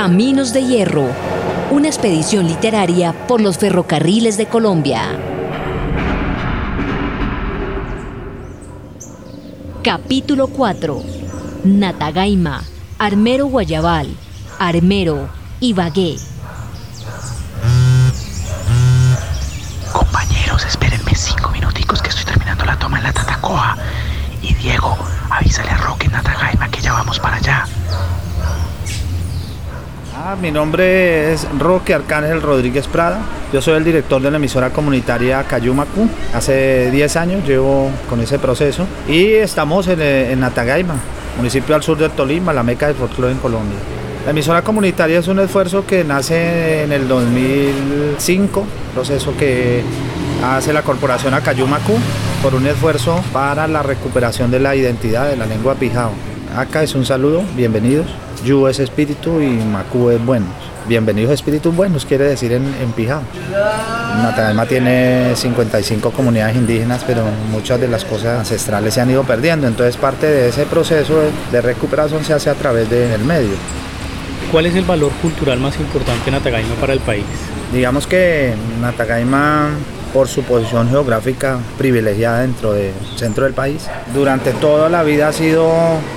Caminos de Hierro, una expedición literaria por los ferrocarriles de Colombia. Capítulo 4. Natagaima, Armero Guayabal, Armero, Ibagué. Compañeros, espérenme cinco minuticos que estoy terminando la toma en la Tatacoa. Y Diego, avísale a Ah, mi nombre es Roque Arcángel Rodríguez Prada. Yo soy el director de la emisora comunitaria Cayumacu. Hace 10 años llevo con ese proceso y estamos en, eh, en Natagaima, municipio al sur de Tolima, la meca del folclore en Colombia. La emisora comunitaria es un esfuerzo que nace en el 2005, proceso que hace la corporación Acayumacu por un esfuerzo para la recuperación de la identidad de la lengua pijao. Acá es un saludo, bienvenidos. Yu es espíritu y Macu es buenos. Bienvenidos espíritus buenos, quiere decir en, en pijao. Tiene 55 comunidades indígenas, pero muchas de las cosas ancestrales se han ido perdiendo. Entonces parte de ese proceso de, recuperación se hace a través del medio. ¿Cuál es el valor cultural más importante en Natagaima para el país? Digamos que Natagaima, por su posición geográfica privilegiada dentro del centro del país, durante toda la vida ha sido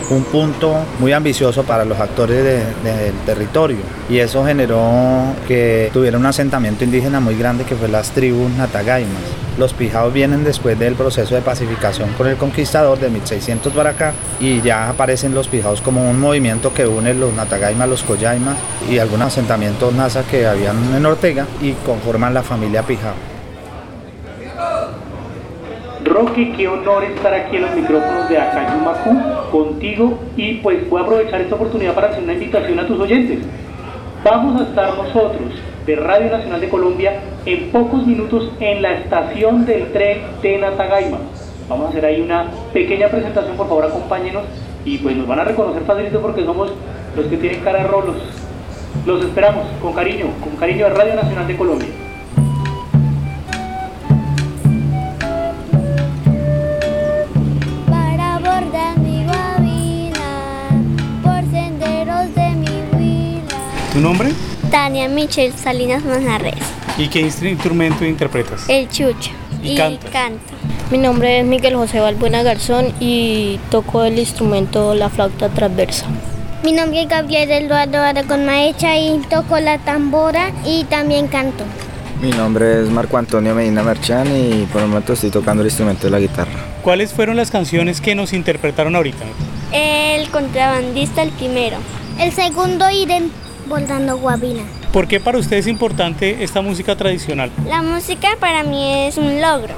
un punto muy ambicioso para los actores de- del territorio y eso generó que tuviera un asentamiento indígena muy grande que fue las tribus Natagaimas. Los pijaos vienen después del proceso de pacificación con el conquistador de 1600 para acá y ya aparecen los pijaos como un movimiento que une los Natagaimas, los Coyaimas y algunos asentamientos NASA que habían en Ortega y conforman la familia pijao. Roque, qué honor estar aquí en los micrófonos de Acayumacu contigo y pues voy a aprovechar esta oportunidad para hacer una invitación a tus oyentes. Vamos a estar nosotros de Radio Nacional de Colombia en pocos minutos en la estación del tren de Natagaima. Vamos a hacer ahí una pequeña presentación, por favor acompáñenos y pues nos van a reconocer facilito porque somos los que tienen cara de rolos. Los esperamos con cariño, con cariño de Radio Nacional de Colombia. ¿Tu nombre? Tania Michelle Salinas Manjarres, ¿Y qué instru- instrumento interpretas? el chucho Y cantas. canto. Mi nombre es Miguel José Balbuena Garzón y toco el instrumento la flauta transversa. Mi nombre es Gabriel Eduardo Aragón Maecha y toco la tambora y también canto. Mi nombre es Marco Antonio Medina Merchán y por el momento estoy tocando el instrumento de la guitarra. ¿Cuáles fueron las canciones que nos interpretaron ahorita? El contrabandista el primero. El segundo Irene bordando guabina. ¿Por qué para usted es importante esta música tradicional? La música para mí es un logro,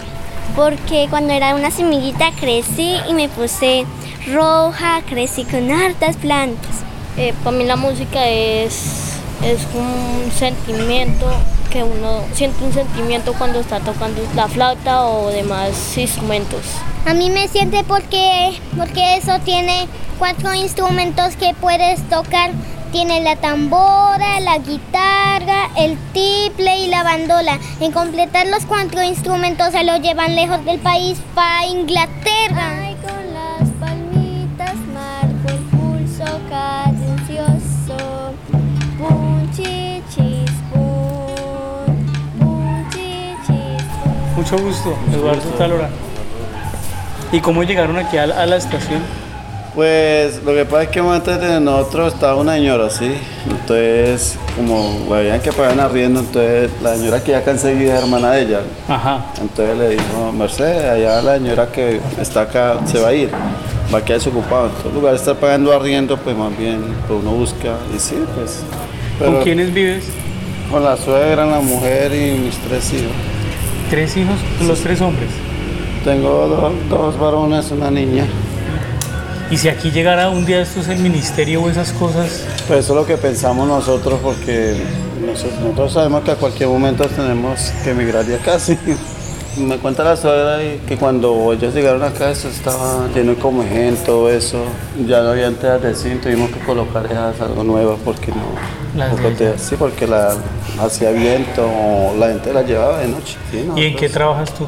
porque cuando era una semillita crecí y me puse roja, crecí con hartas plantas. Eh, para mí la música es, es un sentimiento que uno siente un sentimiento cuando está tocando la flauta o demás instrumentos. A mí me siente porque, porque eso tiene cuatro instrumentos que puedes tocar. Tiene la tambora, la guitarra, el tiple y la bandola. En completar los cuatro instrumentos se lo llevan lejos del país para Inglaterra. Ay, con las palmitas marco el pulso cadencioso. Mucho gusto, Eduardo Talora. ¿Y cómo llegaron aquí a la, a la estación? Pues lo que pasa es que antes de nosotros estaba una señora, ¿sí? Entonces, como veían que pagan arriendo, entonces la señora que ya acá enseguida es hermana de ella. Ajá. Entonces le dijo, Mercedes, allá la señora que está acá se va a ir, va a quedar desocupado. Entonces, en lugar de estar pagando arriendo, pues más bien pues uno busca y sí, pues. ¿Con quiénes vives? Con la suegra, la mujer y mis tres hijos. ¿Tres hijos? ¿Los tres hombres? Tengo dos, dos varones, una niña. ¿Y si aquí llegara un día estos el ministerio o esas cosas? Pues eso es lo que pensamos nosotros porque nosotros, sabemos que a cualquier momento tenemos que emigrar de acá, sí. Me cuenta la suegra que cuando ellos llegaron acá eso estaba lleno de comején, todo eso. Ya no había entradas de cine, tuvimos que colocar esas algo nuevas porque no... Las porque de te- sí, porque la hacía viento, la gente la llevaba de noche. sí, ¿Y en qué trabajas tú?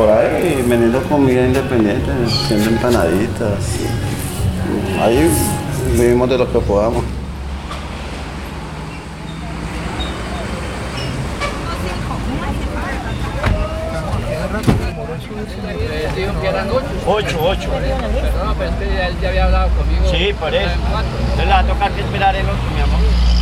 por ahí vendiendo comida independiente, haciendo empanaditas. Ahí vivimos de lo que podamos. Ocho, ocho. No, pero este ya, había hablado conmigo. Sí, por eso. Entonces le va a tocar que esperar el otro, mi amor.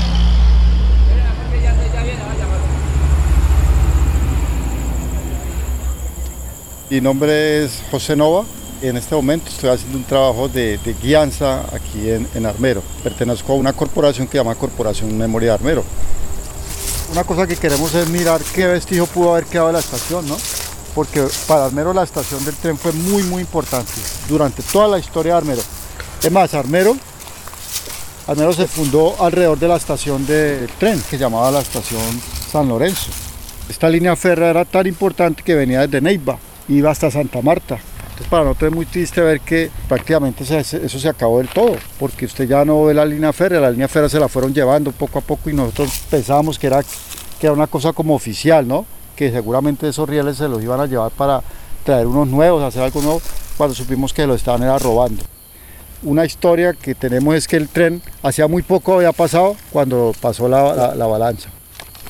Mi nombre es José Nova. En este momento estoy haciendo un trabajo de, de guianza aquí en, Armero. Pertenezco a una corporación que se llama Corporación Memoria de Armero. Una cosa que queremos es mirar qué vestigio pudo haber quedado de la estación, ¿no? Porque para Armero la estación del tren fue muy, muy importante durante toda la historia de Armero. Es más, Armero, Armero se fundó alrededor de la estación del tren, que llamaba la estación San Lorenzo. Esta línea férrea era tan importante que venía desde Neiva iba hasta Santa Marta. Entonces para nosotros es muy triste ver que prácticamente eso se acabó del todo, porque usted ya no ve la línea férrea, la línea férrea se la fueron llevando poco a poco y nosotros pensábamos que era, que era una cosa como oficial, ¿no? que seguramente esos rieles se los iban a llevar para traer unos nuevos, hacer algo nuevo, cuando supimos que lo estaban era robando. Una historia que tenemos es que el tren hacía muy poco había pasado cuando pasó la, la, la avalancha.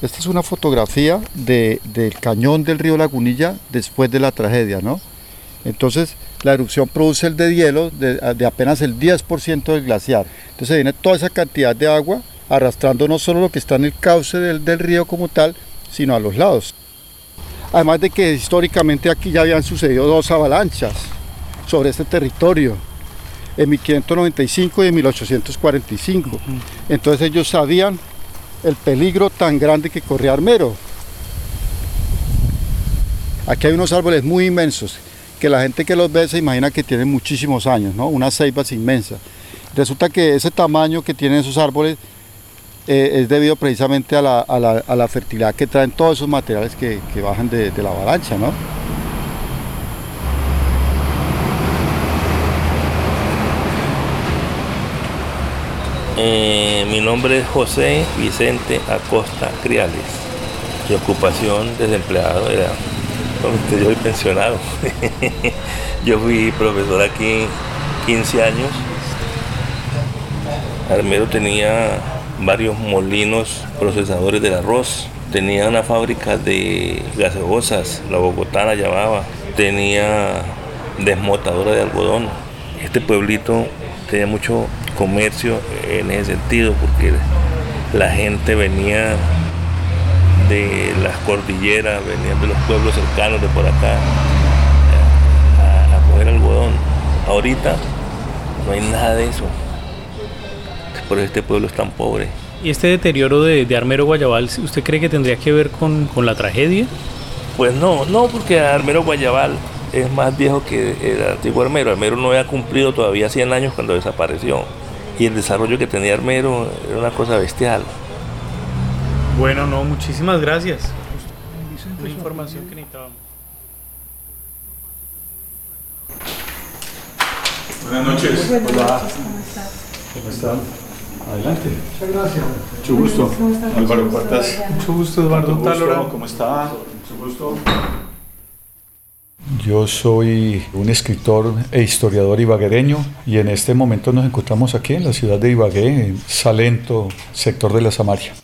Esta es una fotografía de, del cañón del río Lagunilla después de la tragedia, ¿no? Entonces, la erupción produce el de hielo de, de apenas el 10% del glaciar. Entonces, viene toda esa cantidad de agua arrastrando no solo lo que está en el cauce del, del río como tal, sino a los lados. Además de que históricamente aquí ya habían sucedido dos avalanchas sobre este territorio, en 1595 y en 1845. Entonces ellos sabían el peligro tan grande que corría Armero. Aquí hay unos árboles muy inmensos que la gente que los ve se imagina que tienen muchísimos años, ¿no? unas ceibas inmensas. Resulta que ese tamaño que tienen esos árboles eh, es debido precisamente a la, a, la, a la, fertilidad que traen todos esos materiales que, bajan de, de la avalancha. ¿no? Eh, mi nombre es José Vicente Acosta Criales. Mi ocupación desde empleado era yo soy pensionado. yo fui profesor aquí 15 años. Armero tenía varios molinos procesadores del arroz. Tenía una fábrica de gaseosas, la Bogotana llamaba. Tenía desmotadora de algodón. Este pueblito tenía mucho comercio en ese sentido porque la gente venía de las cordilleras, venían de los pueblos cercanos de por acá a, a coger algodón. Ahorita no hay nada de eso. Por eso este pueblo es tan pobre. ¿Y este deterioro de, de Armero Guayabal, usted cree que tendría que ver con, con la tragedia? Pues no, no, porque Armero Guayabal es más viejo que el antiguo Armero. Armero no había cumplido todavía 100 años cuando desapareció. Y el desarrollo que tenía Armero era una cosa bestial. Bueno, no, muchísimas gracias. La información que necesitábamos. Buenas noches. Buenas Hola. noches, ¿cómo estás? ¿Cómo están? Adelante. Muchas gracias. Mucho gusto. Álvaro Mucho gusto, Cuartas. Mucho gusto, Eduardo. ¿Cómo está? Mucho gusto. Yo soy un escritor e historiador ibaguereño y en este momento nos encontramos aquí en la ciudad de Ibagué, en Salento, sector de la Samaria.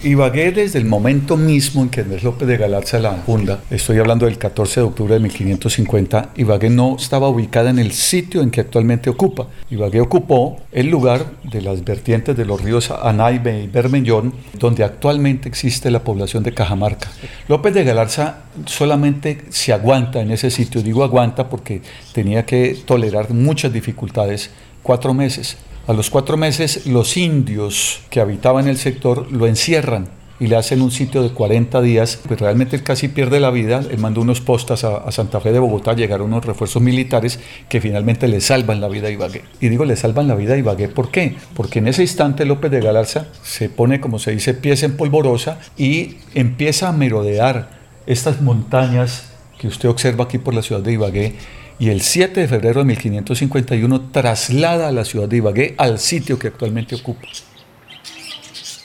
Ibagué desde el momento mismo en que Andrés López de Galarza la funda, estoy hablando del 14 de octubre de 1550, Ibagué no estaba ubicada en el sitio en que actualmente ocupa. Ibagué ocupó el lugar de las vertientes de los ríos Anaibe y Bermellón, donde actualmente existe la población de Cajamarca. López de Galarza solamente se aguanta en ese sitio, digo aguanta porque tenía que tolerar muchas dificultades, cuatro meses. A los cuatro meses los indios que habitaban el sector lo encierran y le hacen un sitio de 40 días, pues realmente él casi pierde la vida, él mandó unos postas a, a, Santa Fe de Bogotá, llegaron unos refuerzos militares que finalmente le salvan la vida a Ibagué. Y digo, le salvan la vida a Ibagué, ¿por qué? Porque en ese instante López de Galarza se pone, como se dice, pies en polvorosa y empieza a merodear estas montañas que usted observa aquí por la ciudad de Ibagué, y el 7 de febrero de 1551 traslada a la ciudad de Ibagué al sitio que actualmente ocupa.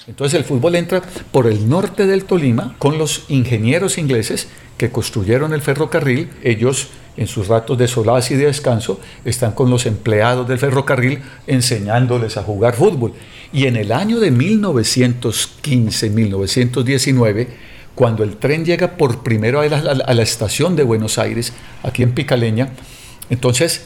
Entonces el fútbol entra por el norte del Tolima con los ingenieros ingleses que construyeron el ferrocarril. Ellos en sus ratos de solaz y de descanso están con los empleados del ferrocarril enseñándoles a jugar fútbol. Y en el año de 1915-1919 cuando el tren llega por primera vez a la, estación de Buenos Aires, aquí en Picaleña, entonces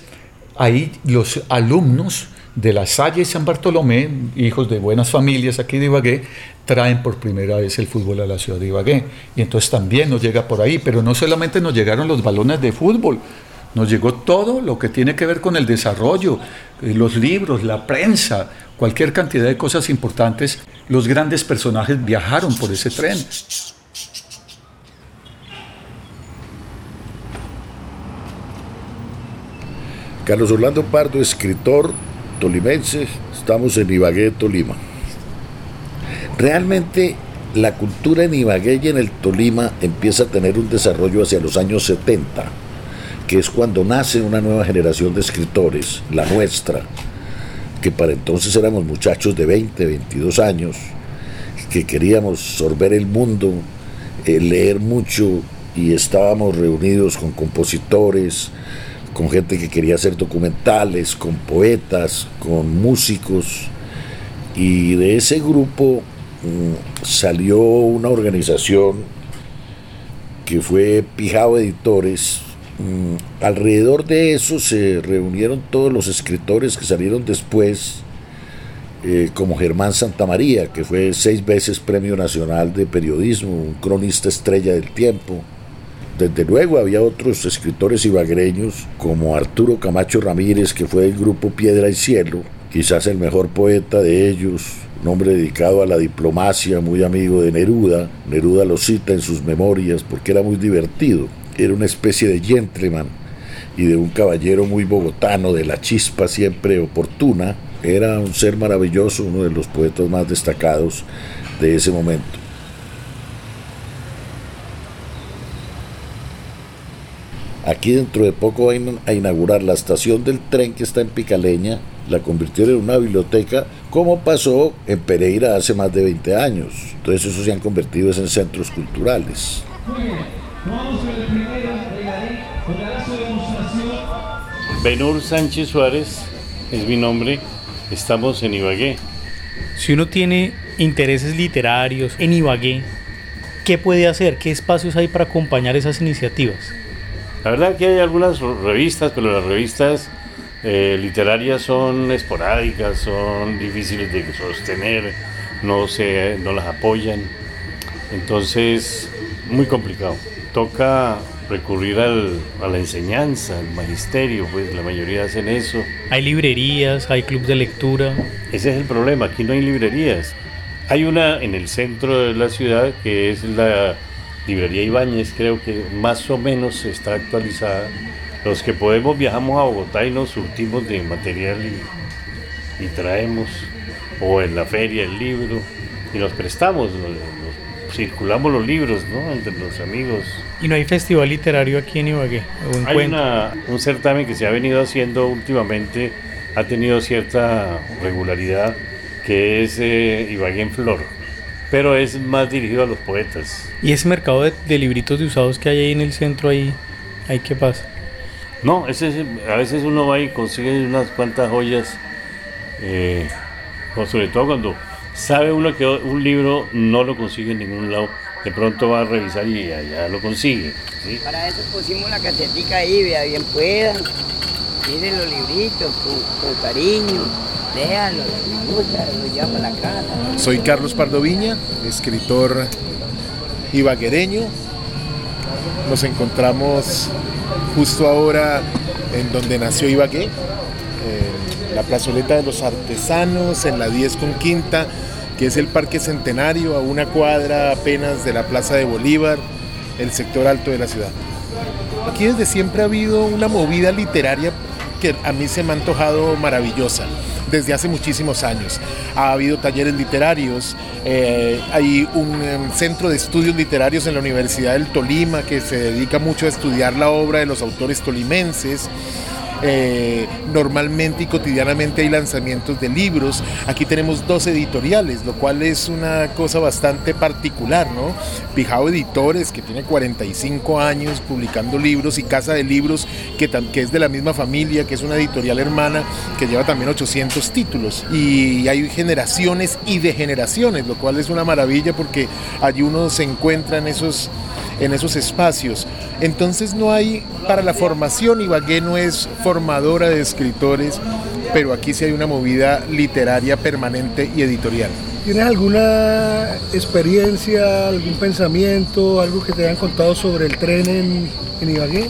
ahí los alumnos de la Salle y San Bartolomé, hijos de buenas familias aquí de Ibagué, traen por primera vez el fútbol a la ciudad de Ibagué. Y entonces también nos llega por ahí, pero no solamente nos llegaron los balones de fútbol, nos llegó todo lo que tiene que ver con el desarrollo, eh, los libros, la prensa, cualquier cantidad de cosas importantes. Los grandes personajes viajaron por ese tren. Carlos Orlando Pardo, escritor tolimense, estamos en Ibagué, Tolima. Realmente la cultura en Ibagué y en el Tolima empieza a tener un desarrollo hacia los años 70, que es cuando nace una nueva generación de escritores, la nuestra, que para entonces éramos muchachos de 20, 22 años, que queríamos sorber el mundo, eh, leer mucho y estábamos reunidos con compositores, con gente que quería hacer documentales, con poetas, con músicos. Y de ese grupo mm, salió una organización que fue Pijao Editores. Mm, alrededor de eso se reunieron todos los escritores que salieron después, eh, como Germán Santamaría, que fue seis veces Premio Nacional de Periodismo, un cronista estrella del tiempo desde luego había otros escritores ibagreños como Arturo Camacho Ramírez, que fue del grupo Piedra y Cielo, quizás el mejor poeta de ellos, un hombre dedicado a la diplomacia, muy amigo de Neruda. Neruda lo cita en sus memorias porque era muy divertido. Era una especie de gentleman y de un caballero muy bogotano, de la chispa siempre oportuna. Era un ser maravilloso, uno de los poetas más destacados de ese momento. Aquí dentro de poco van a inaugurar la estación del tren que está en Picaleña, la convirtieron en una biblioteca, como pasó en Pereira hace más de 20 años. Entonces esos se han convertido en centros culturales. Benur Sánchez Suárez es mi nombre, estamos en Ibagué. Si uno tiene intereses literarios en Ibagué, ¿qué puede hacer? ¿Qué espacios hay para acompañar esas iniciativas? La verdad que hay algunas revistas, pero las revistas eh, literarias son esporádicas, son difíciles de sostener, no, se, no las apoyan. Entonces, muy complicado. Toca recurrir al, a la enseñanza, al magisterio, pues la mayoría hacen eso. Hay librerías, hay clubes de lectura. Ese es el problema, aquí no hay librerías. Hay una en el centro de la ciudad que es la Librería Ibáñez creo que más o menos está actualizada. Los que podemos viajamos a Bogotá y nos surtimos de material y, traemos, o en la feria el libro, y nos prestamos, circulamos los libros ¿no? entre los amigos. ¿Y no hay festival literario aquí en Ibagué? hay un certamen que se ha venido haciendo últimamente, ha tenido cierta regularidad, que es eh, Ibagué en Flor pero es más dirigido a los poetas. ¿Y ese mercado de, libritos de usados que hay ahí en el centro, ahí, ahí qué pasa? No, ese, a veces uno va y consigue unas cuantas joyas, eh, sobre todo cuando sabe uno que un libro no lo consigue en ningún lado, de pronto va a revisar y allá lo consigue. Para eso pusimos la casetica ahí, vea bien puedan, miren los libritos con cariño. Soy Carlos Pardoviña, escritor ibaguereño. Nos encontramos justo ahora en donde nació Ibagué, en la plazoleta de los artesanos, en la 10 con quinta, que es el Parque Centenario, a una cuadra apenas de la Plaza de Bolívar, el sector alto de la ciudad. Aquí desde siempre ha habido una movida literaria que a mí se me ha antojado maravillosa desde hace muchísimos años. Ha habido talleres literarios, eh, hay un em, centro de estudios literarios en la Universidad del Tolima que se dedica mucho a estudiar la obra de los autores tolimenses. Eh, normalmente y cotidianamente hay lanzamientos de libros. Aquí tenemos dos editoriales, lo cual es una cosa bastante particular, ¿no? Pijao Editores, que tiene 45 años publicando libros, y Casa de Libros, que, que es de la misma familia, que es una editorial hermana, que lleva también 800 títulos. Y hay generaciones y de generaciones, lo cual es una maravilla porque allí uno se encuentra en esos en esos espacios. Entonces no hay, para la formación, Ibagué no es formadora de escritores, pero aquí sí hay una movida literaria permanente y editorial. ¿Tienes alguna experiencia, algún pensamiento, algo que te hayan contado sobre el tren en, en Ibagué?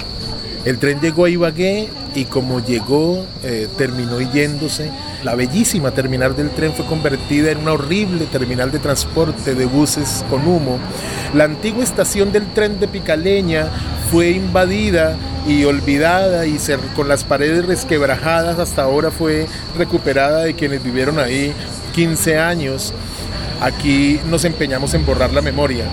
El tren llegó a Ibagué y como llegó, eh, terminó yéndose. La bellísima terminal del tren fue convertida en una horrible terminal de transporte de buses con humo. La antigua estación del tren de Picaleña fue invadida y olvidada y con las paredes resquebrajadas hasta ahora fue recuperada de quienes vivieron ahí 15 años. Aquí nos empeñamos en borrar la memoria.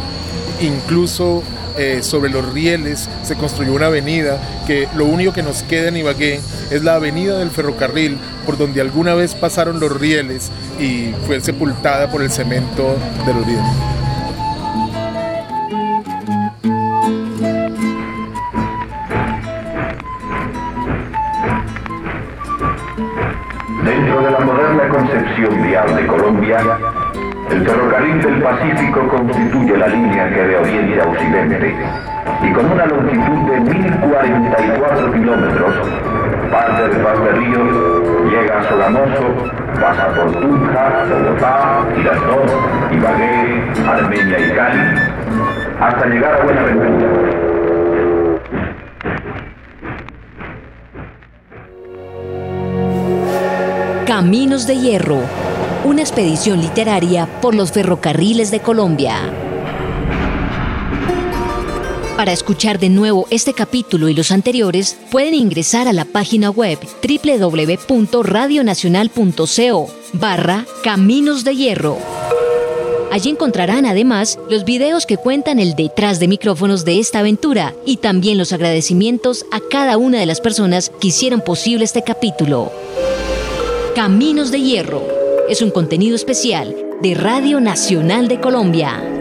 Incluso eh, sobre los rieles se construyó una avenida que lo único que nos queda en Ibagué es la avenida del ferrocarril por donde alguna vez pasaron los rieles y fue sepultada por el cemento de los de Colombia, el ferrocarril del Pacífico constituye la línea que de oriente a occidente y con una longitud de 1044 kilómetros parte de Paz de Río, llega a Sogamoso, pasa por Tunja, Bogotá, Girardot, Ibagué, Armenia y Cali, hasta llegar a Buenaventura. Caminos de Hierro una expedición literaria por los ferrocarriles de Colombia. Para escuchar de nuevo este capítulo y los anteriores, pueden ingresar a la página web www.radionacional.co barra Caminos de Hierro. Allí encontrarán además los videos que cuentan el detrás de micrófonos de esta aventura y también los agradecimientos a cada una de las personas que hicieron posible este capítulo. Caminos de Hierro es un contenido especial de Radio Nacional de Colombia.